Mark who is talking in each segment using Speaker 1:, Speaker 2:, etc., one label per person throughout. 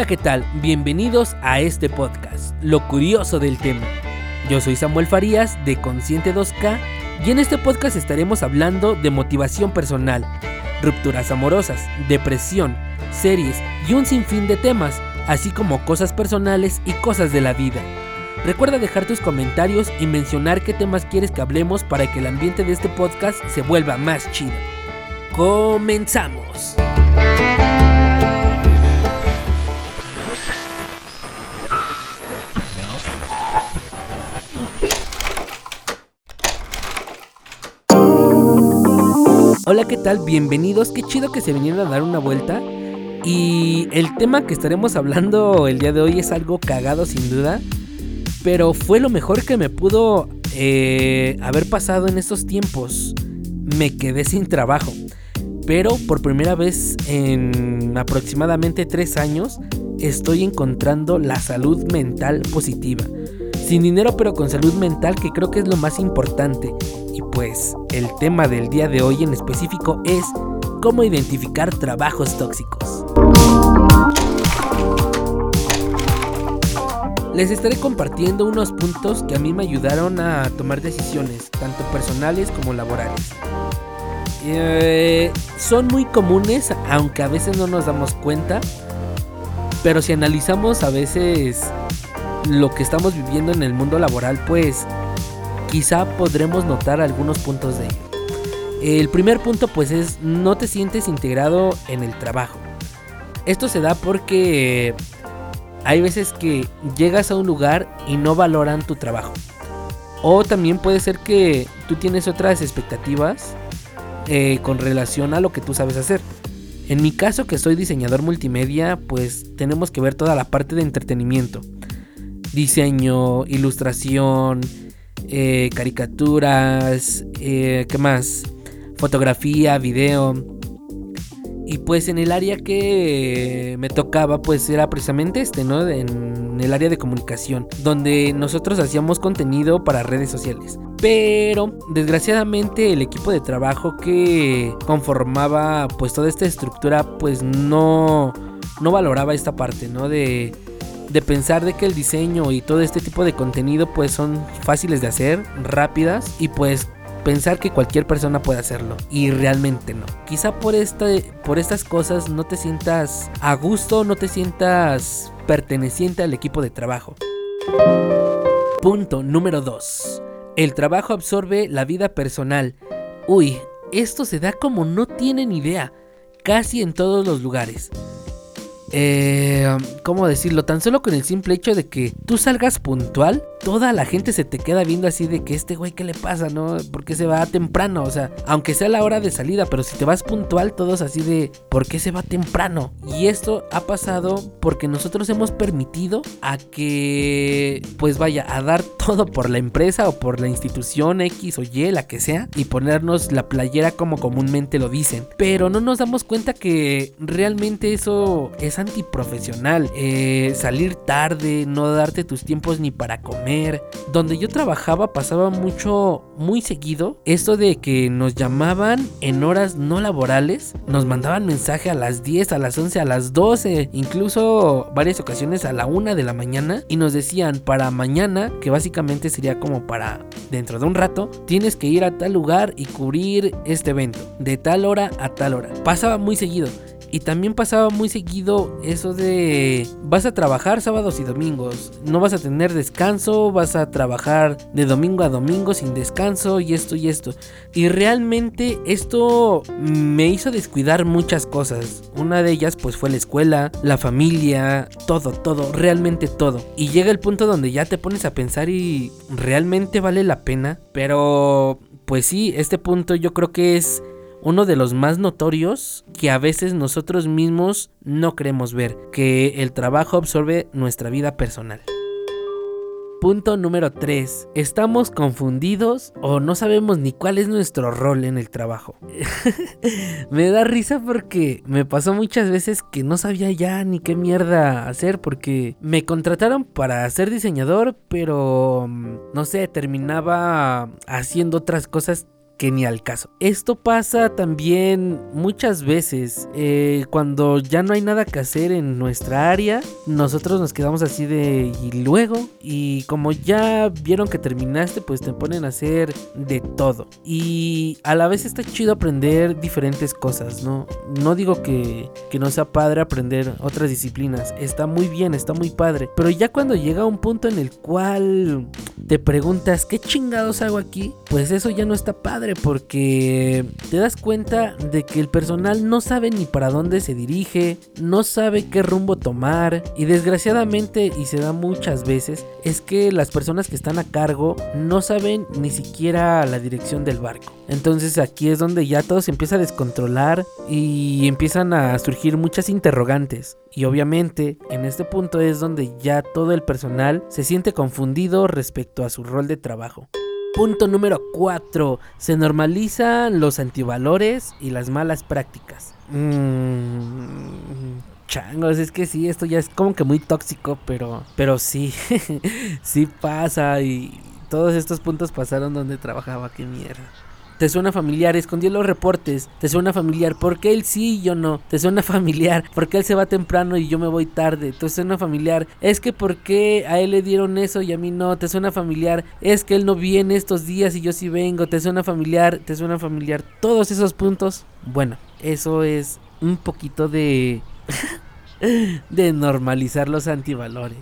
Speaker 1: Hola, ¿qué tal? Bienvenidos a este podcast, Lo Curioso del Tema. Yo soy Samuel Farías de Consciente 2K y en este podcast estaremos hablando de motivación personal, rupturas amorosas, depresión, series y un sinfín de temas, así como cosas personales y cosas de la vida. Recuerda dejar tus comentarios y mencionar qué temas quieres que hablemos para que el ambiente de este podcast se vuelva más chido. Comenzamos. Hola, ¿qué tal? Bienvenidos. Qué chido que se vinieron a dar una vuelta. Y el tema que estaremos hablando el día de hoy es algo cagado sin duda. Pero fue lo mejor que me pudo eh, haber pasado en estos tiempos. Me quedé sin trabajo. Pero por primera vez en aproximadamente tres años estoy encontrando la salud mental positiva. Sin dinero pero con salud mental que creo que es lo más importante. Pues el tema del día de hoy en específico es cómo identificar trabajos tóxicos. Les estaré compartiendo unos puntos que a mí me ayudaron a tomar decisiones, tanto personales como laborales. Eh, son muy comunes, aunque a veces no nos damos cuenta, pero si analizamos a veces lo que estamos viviendo en el mundo laboral, pues quizá podremos notar algunos puntos de ello. El primer punto pues es no te sientes integrado en el trabajo. Esto se da porque hay veces que llegas a un lugar y no valoran tu trabajo. O también puede ser que tú tienes otras expectativas eh, con relación a lo que tú sabes hacer. En mi caso que soy diseñador multimedia, pues tenemos que ver toda la parte de entretenimiento. Diseño, ilustración, eh, caricaturas, eh, ¿qué más? Fotografía, video y pues en el área que me tocaba, pues era precisamente este, ¿no? En el área de comunicación, donde nosotros hacíamos contenido para redes sociales. Pero desgraciadamente el equipo de trabajo que conformaba pues toda esta estructura pues no, no valoraba esta parte, ¿no? De, de pensar de que el diseño y todo este tipo de contenido pues son fáciles de hacer, rápidas y pues pensar que cualquier persona puede hacerlo y realmente no. Quizá por este, por estas cosas no te sientas a gusto, no te sientas perteneciente al equipo de trabajo. Punto número 2. El trabajo absorbe la vida personal. Uy, esto se da como no tienen idea, casi en todos los lugares eh, ¿cómo decirlo? Tan solo con el simple hecho de que tú salgas puntual, toda la gente se te queda viendo así de que este güey, ¿qué le pasa? ¿No? ¿Por qué se va temprano? O sea, aunque sea la hora de salida, pero si te vas puntual, todos así de, ¿por qué se va temprano? Y esto ha pasado porque nosotros hemos permitido a que, pues vaya, a dar todo por la empresa o por la institución X o Y, la que sea, y ponernos la playera como comúnmente lo dicen. Pero no nos damos cuenta que realmente eso es antiprofesional. Eh, salir tarde, no darte tus tiempos ni para comer. Donde yo trabajaba pasaba mucho, muy seguido, esto de que nos llamaban en horas no laborales, nos mandaban mensaje a las 10, a las 11, a las 12, incluso varias ocasiones a la 1 de la mañana y nos decían para mañana, que básicamente sería como para dentro de un rato, tienes que ir a tal lugar y cubrir este evento, de tal hora a tal hora. Pasaba muy seguido. Y también pasaba muy seguido eso de vas a trabajar sábados y domingos, no vas a tener descanso, vas a trabajar de domingo a domingo sin descanso y esto y esto. Y realmente esto me hizo descuidar muchas cosas. Una de ellas pues fue la escuela, la familia, todo, todo, realmente todo. Y llega el punto donde ya te pones a pensar y realmente vale la pena. Pero pues sí, este punto yo creo que es uno de los más notorios que a veces nosotros mismos no queremos ver, que el trabajo absorbe nuestra vida personal. Punto número 3. Estamos confundidos o no sabemos ni cuál es nuestro rol en el trabajo. me da risa porque me pasó muchas veces que no sabía ya ni qué mierda hacer porque me contrataron para ser diseñador, pero mm, no sé, terminaba haciendo otras cosas que ni al caso. Esto pasa también muchas veces eh, cuando ya no hay nada que hacer en nuestra área, nosotros nos quedamos así de y luego y como ya vieron que terminaste, pues te ponen a hacer de todo. Y a la vez está chido aprender diferentes cosas, ¿no? No digo que, que no sea padre aprender otras disciplinas, está muy bien, está muy padre, pero ya cuando llega un punto en el cual te preguntas, ¿qué chingados hago aquí? Pues eso ya no está padre porque te das cuenta de que el personal no sabe ni para dónde se dirige, no sabe qué rumbo tomar y desgraciadamente, y se da muchas veces, es que las personas que están a cargo no saben ni siquiera la dirección del barco. Entonces aquí es donde ya todo se empieza a descontrolar y empiezan a surgir muchas interrogantes. Y obviamente en este punto es donde ya todo el personal se siente confundido respecto a su rol de trabajo. Punto número 4. Se normalizan los antivalores y las malas prácticas. Mmm, changos, es que sí, esto ya es como que muy tóxico, pero, pero sí, sí pasa y todos estos puntos pasaron donde trabajaba, qué mierda. Te suena familiar, escondió los reportes. Te suena familiar, porque él sí y yo no. Te suena familiar, porque él se va temprano y yo me voy tarde. Te suena familiar, es que porque a él le dieron eso y a mí no. Te suena familiar, es que él no viene estos días y yo sí vengo. Te suena familiar, te suena familiar. Todos esos puntos, bueno, eso es un poquito de... de normalizar los antivalores.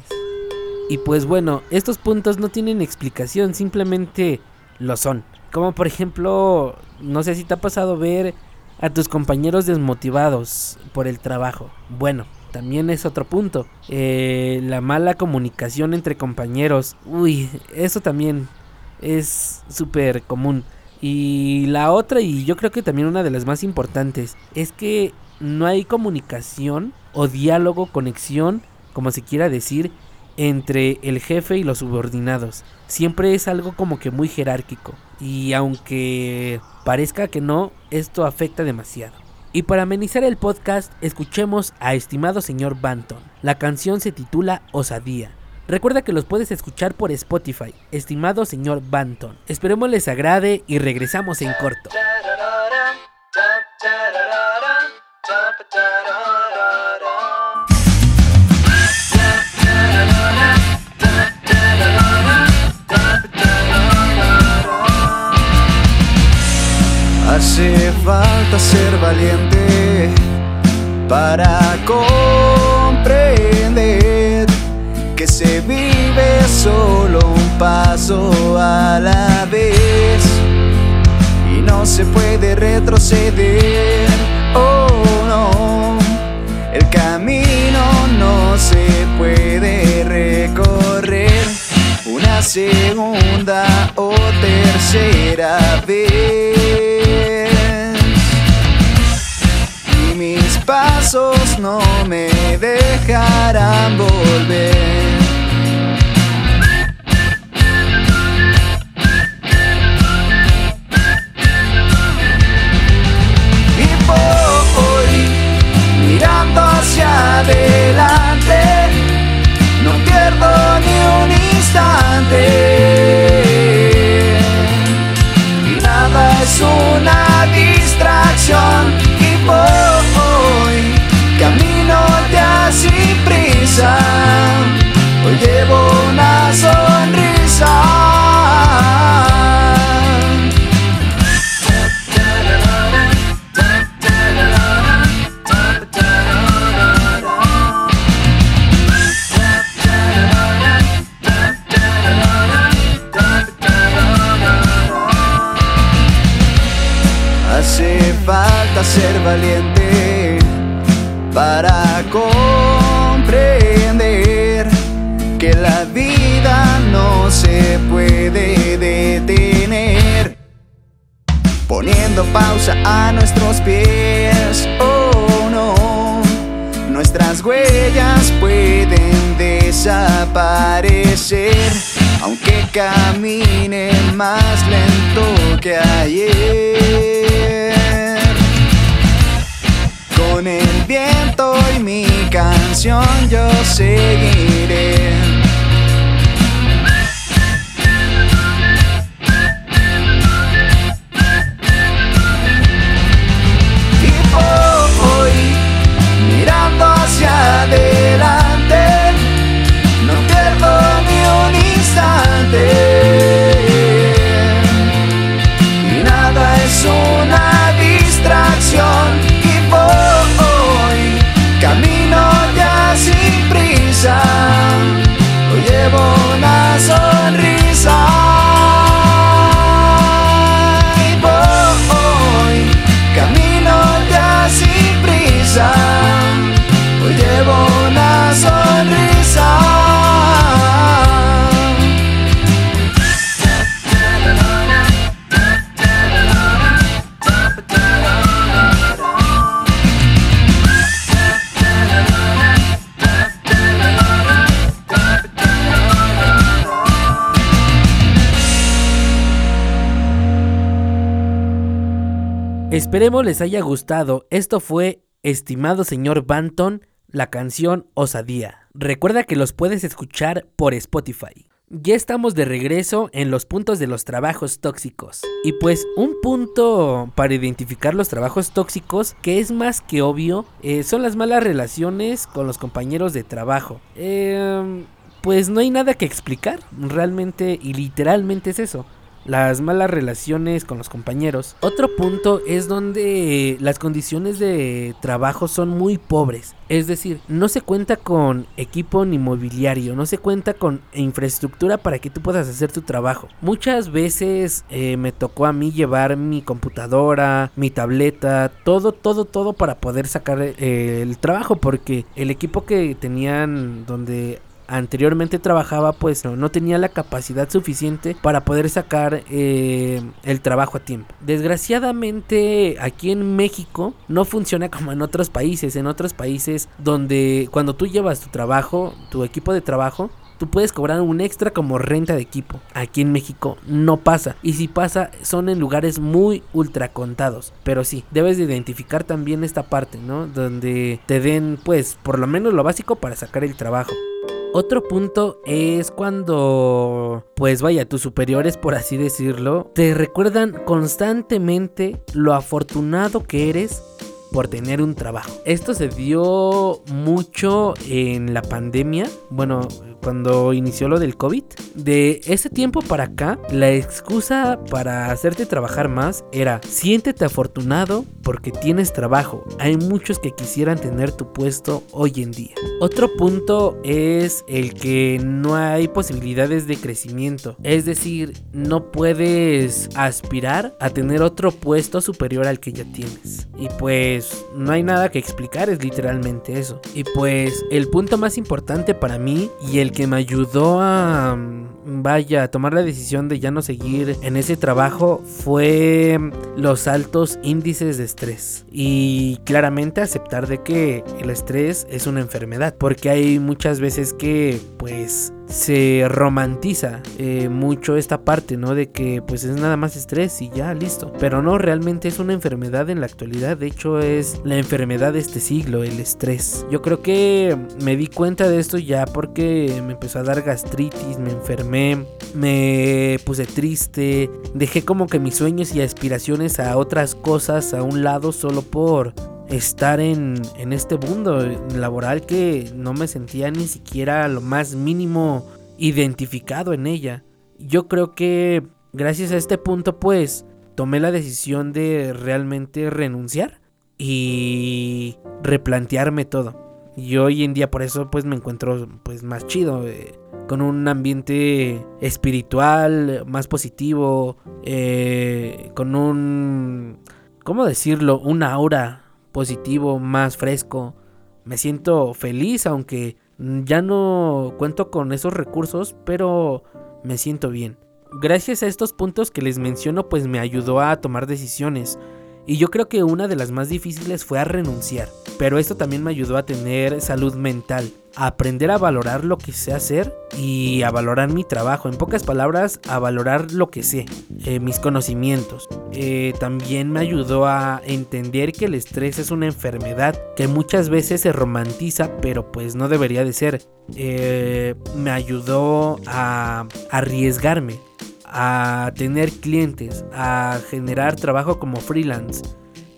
Speaker 1: Y pues bueno, estos puntos no tienen explicación, simplemente lo son. Como por ejemplo, no sé si te ha pasado ver a tus compañeros desmotivados por el trabajo. Bueno, también es otro punto. Eh, la mala comunicación entre compañeros. Uy, eso también es súper común. Y la otra, y yo creo que también una de las más importantes, es que no hay comunicación o diálogo, conexión, como se quiera decir, entre el jefe y los subordinados. Siempre es algo como que muy jerárquico. Y aunque parezca que no, esto afecta demasiado. Y para amenizar el podcast, escuchemos a estimado señor Banton. La canción se titula Osadía. Recuerda que los puedes escuchar por Spotify, estimado señor Banton. Esperemos les agrade y regresamos en corto.
Speaker 2: Hace falta ser valiente para comprender que se vive solo un paso a la vez y no se puede retroceder. Oh no, el camino no se puede recorrer una segunda o tercera vez. Pasos no me dejarán volver. Y mirando hacia adelante, no pierdo ni un instante. Nuestras huellas pueden desaparecer, aunque camine más lento que ayer con el viento y mi canción yo seguiré.
Speaker 1: Esperemos les haya gustado. Esto fue, estimado señor Banton, la canción Osadía. Recuerda que los puedes escuchar por Spotify. Ya estamos de regreso en los puntos de los trabajos tóxicos. Y pues un punto para identificar los trabajos tóxicos que es más que obvio eh, son las malas relaciones con los compañeros de trabajo. Em, pues no hay nada que explicar, realmente y literalmente es eso las malas relaciones con los compañeros. Otro punto es donde las condiciones de trabajo son muy pobres. Es decir, no se cuenta con equipo ni mobiliario, no se cuenta con infraestructura para que tú puedas hacer tu trabajo. Muchas veces eh, me tocó a mí llevar mi computadora, mi tableta, todo, todo, todo para poder sacar eh, el trabajo porque el equipo que tenían donde anteriormente trabajaba pues no, tenía la capacidad suficiente para poder sacar eh, el trabajo a tiempo. Desgraciadamente aquí en México no funciona como en otros países. En otros países donde cuando tú llevas tu trabajo, tu equipo de trabajo, tú puedes cobrar un extra como renta de equipo. Aquí en México no pasa. Y si pasa, son en lugares muy ultra contados. Pero sí, debes de identificar también esta parte, ¿no? Donde te den, pues, por lo menos lo básico para sacar el trabajo. Otro punto es cuando, pues vaya, tus superiores, por así decirlo, te recuerdan constantemente lo afortunado que eres por tener un trabajo. Esto se dio mucho en la pandemia. Bueno, cuando inició lo del COVID. De ese tiempo para acá, la excusa para hacerte trabajar más era siéntete afortunado porque tienes trabajo. Hay muchos que quisieran tener tu puesto hoy en día. Otro punto es el que no hay posibilidades de crecimiento. Es decir, no puedes aspirar a tener otro puesto superior al que ya tienes. Y pues no hay nada que explicar, es literalmente eso. Y pues el punto más importante para mí y el que me ayudó a, vaya, a tomar la decisión de ya no seguir en ese trabajo fue los altos índices de estrés. Y claramente aceptar de que el estrés es una enfermedad. Porque hay muchas veces que, pues, se romantiza eh, mucho esta parte, ¿no? De que pues es nada más estrés y ya, listo. Pero no, realmente es una enfermedad en la actualidad. De hecho, es la enfermedad de este siglo, el estrés. Yo creo que me di cuenta de esto ya porque me empezó a dar gastritis, me enfermé, me puse triste, dejé como que mis sueños y aspiraciones a otras cosas a un lado solo por estar en, en este mundo laboral que no me sentía ni siquiera lo más mínimo identificado en ella. Yo creo que gracias a este punto pues tomé la decisión de realmente renunciar y replantearme todo. Y hoy en día por eso pues me encuentro pues más chido, eh, con un ambiente espiritual más positivo, eh, con un, ¿cómo decirlo? Una aura positivo, más fresco. Me siento feliz, aunque ya no cuento con esos recursos, pero me siento bien. Gracias a estos puntos que les menciono, pues me ayudó a tomar decisiones. Y yo creo que una de las más difíciles fue a renunciar. Pero esto también me ayudó a tener salud mental, aprender a valorar lo que sé hacer y a valorar mi trabajo. En pocas palabras, a valorar lo que sé, eh, mis conocimientos. Eh, también me ayudó a entender que el estrés es una enfermedad que muchas veces se romantiza, pero pues no debería de ser. Eh, me ayudó a arriesgarme, a tener clientes, a generar trabajo como freelance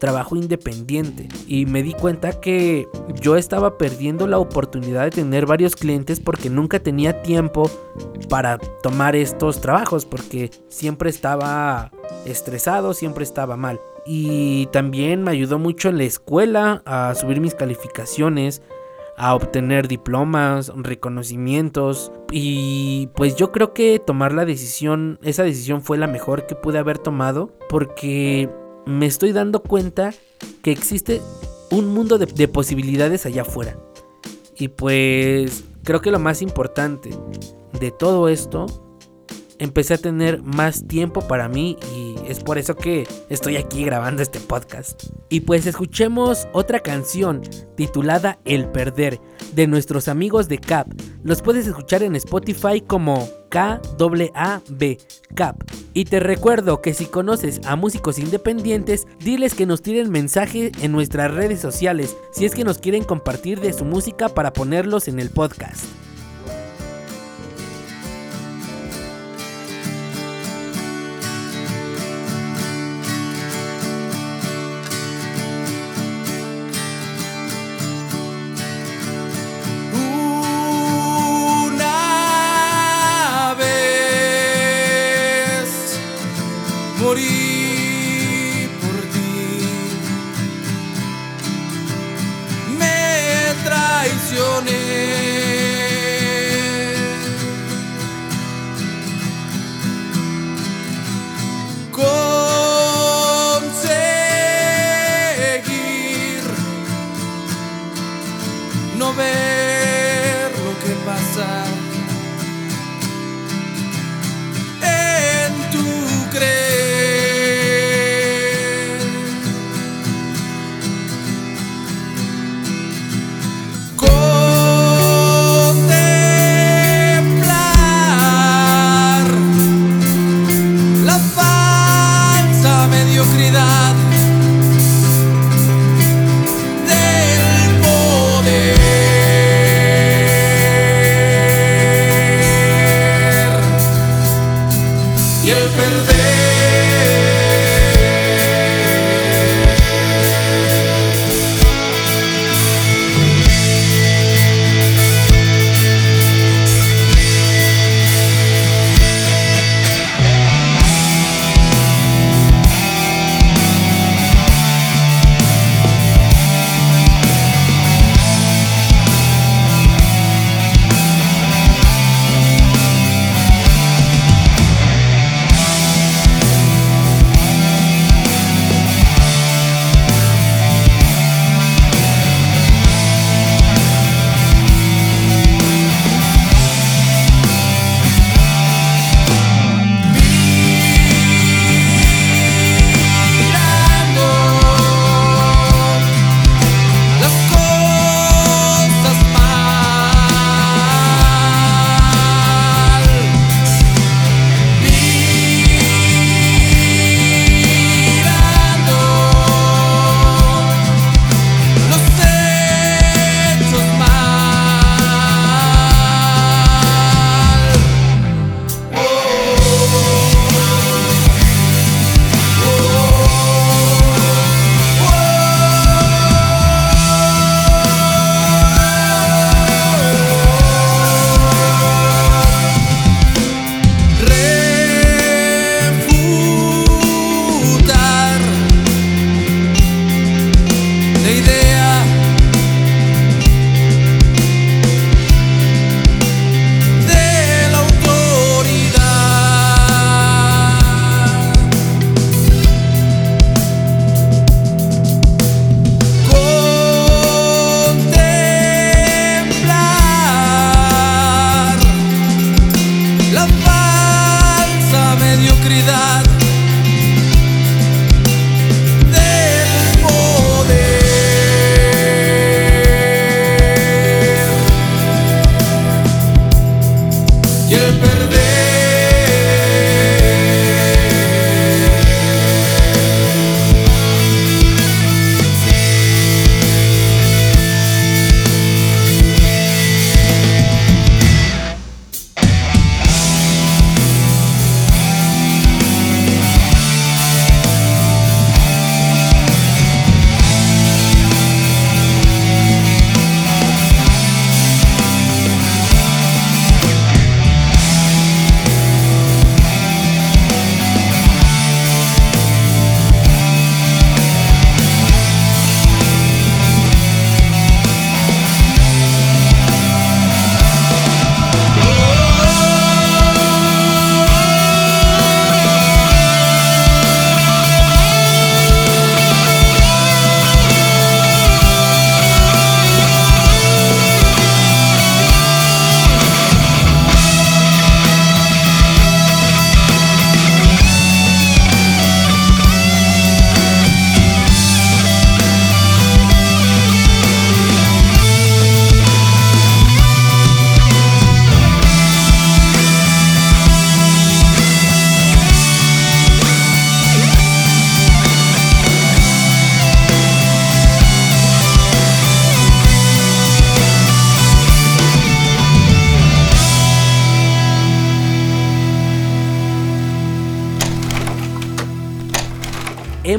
Speaker 1: trabajo independiente y me di cuenta que yo estaba perdiendo la oportunidad de tener varios clientes porque nunca tenía tiempo para tomar estos trabajos porque siempre estaba estresado, siempre estaba mal. Y también me ayudó mucho en la escuela a subir mis calificaciones, a obtener diplomas, reconocimientos y pues yo creo que tomar la decisión, esa decisión fue la mejor que pude haber tomado porque me estoy dando cuenta que existe un mundo de, posibilidades allá afuera. Y pues creo que lo más importante de todo esto empecé a tener más tiempo para mí y es por eso que estoy aquí grabando este podcast. Y pues escuchemos otra canción titulada El Perder de nuestros amigos de Cap. Los puedes escuchar en Spotify como KAAB Cap. Y te recuerdo que si conoces a músicos independientes, diles que nos tiren mensaje en nuestras redes sociales si es que nos quieren compartir de su música para ponerlos en el podcast.
Speaker 3: morir.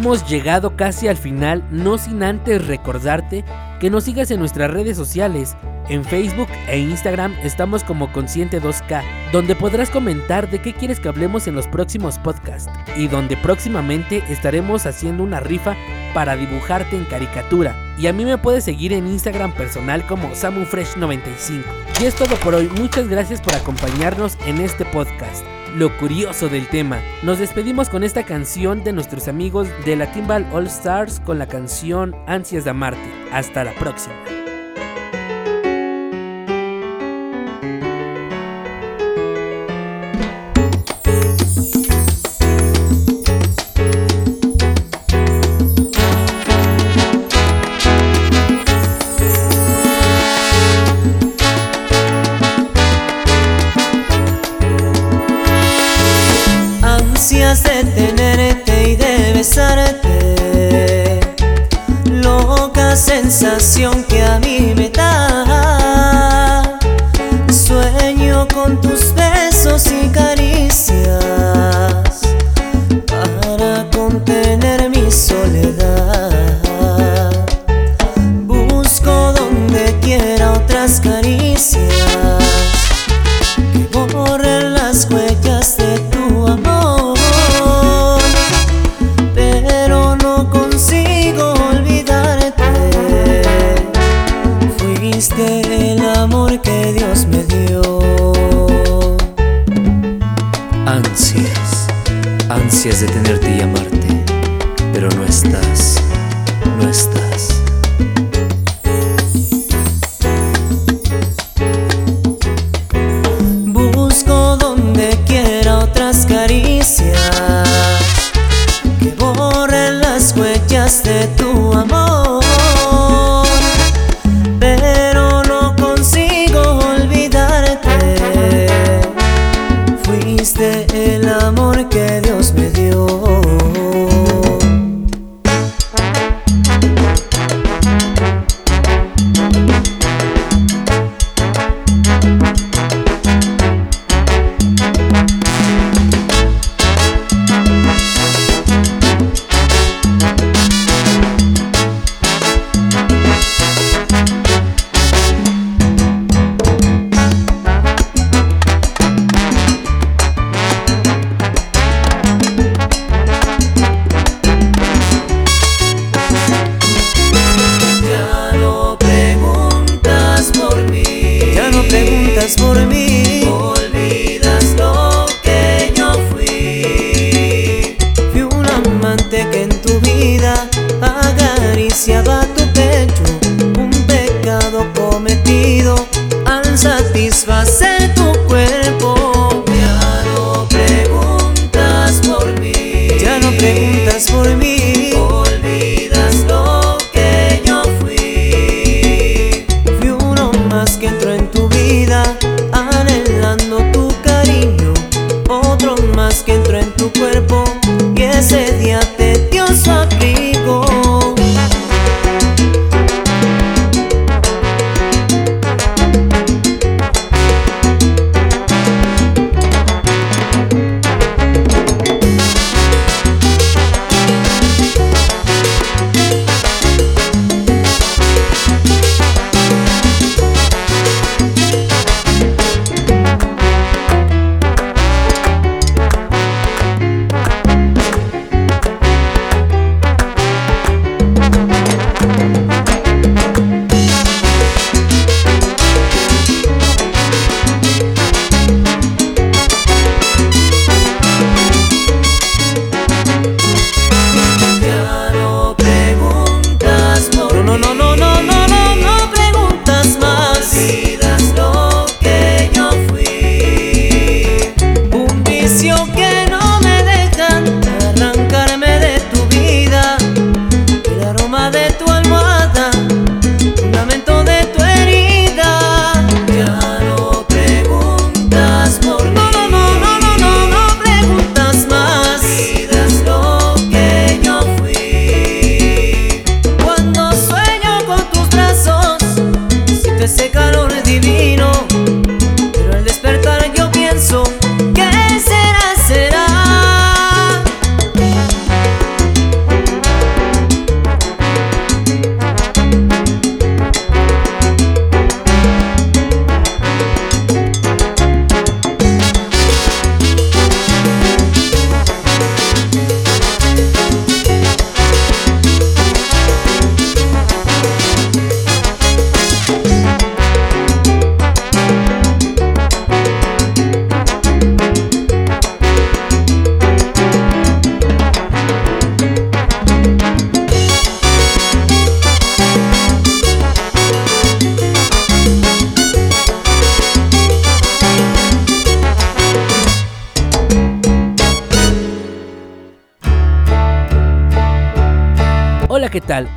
Speaker 4: Hemos llegado casi al final, no sin antes recordarte que nos sigas en nuestras redes sociales. En Facebook e Instagram estamos como Consciente 2K, donde podrás comentar de qué quieres que hablemos en los próximos podcasts y donde próximamente estaremos haciendo una rifa para dibujarte en caricatura. Y a mí me puedes seguir en Instagram personal como SamuFresh95. Y es todo por hoy, muchas gracias por acompañarnos en este podcast lo curioso del tema. Nos despedimos con esta canción de nuestros amigos de la Timbal All Stars con la canción Ansias de Amarte. Hasta la próxima.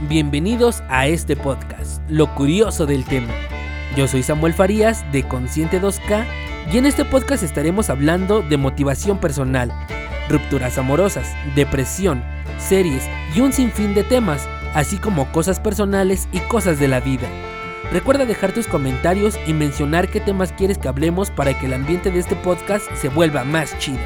Speaker 1: Bienvenidos a este podcast, Lo Curioso del Tema. Yo soy Samuel Farías de Consciente 2K y en este podcast estaremos hablando de motivación personal, rupturas amorosas, depresión, series y un sinfín de temas, así como cosas personales y cosas de la vida. Recuerda dejar tus comentarios y mencionar qué temas quieres que hablemos para que el ambiente de este podcast se vuelva más chido.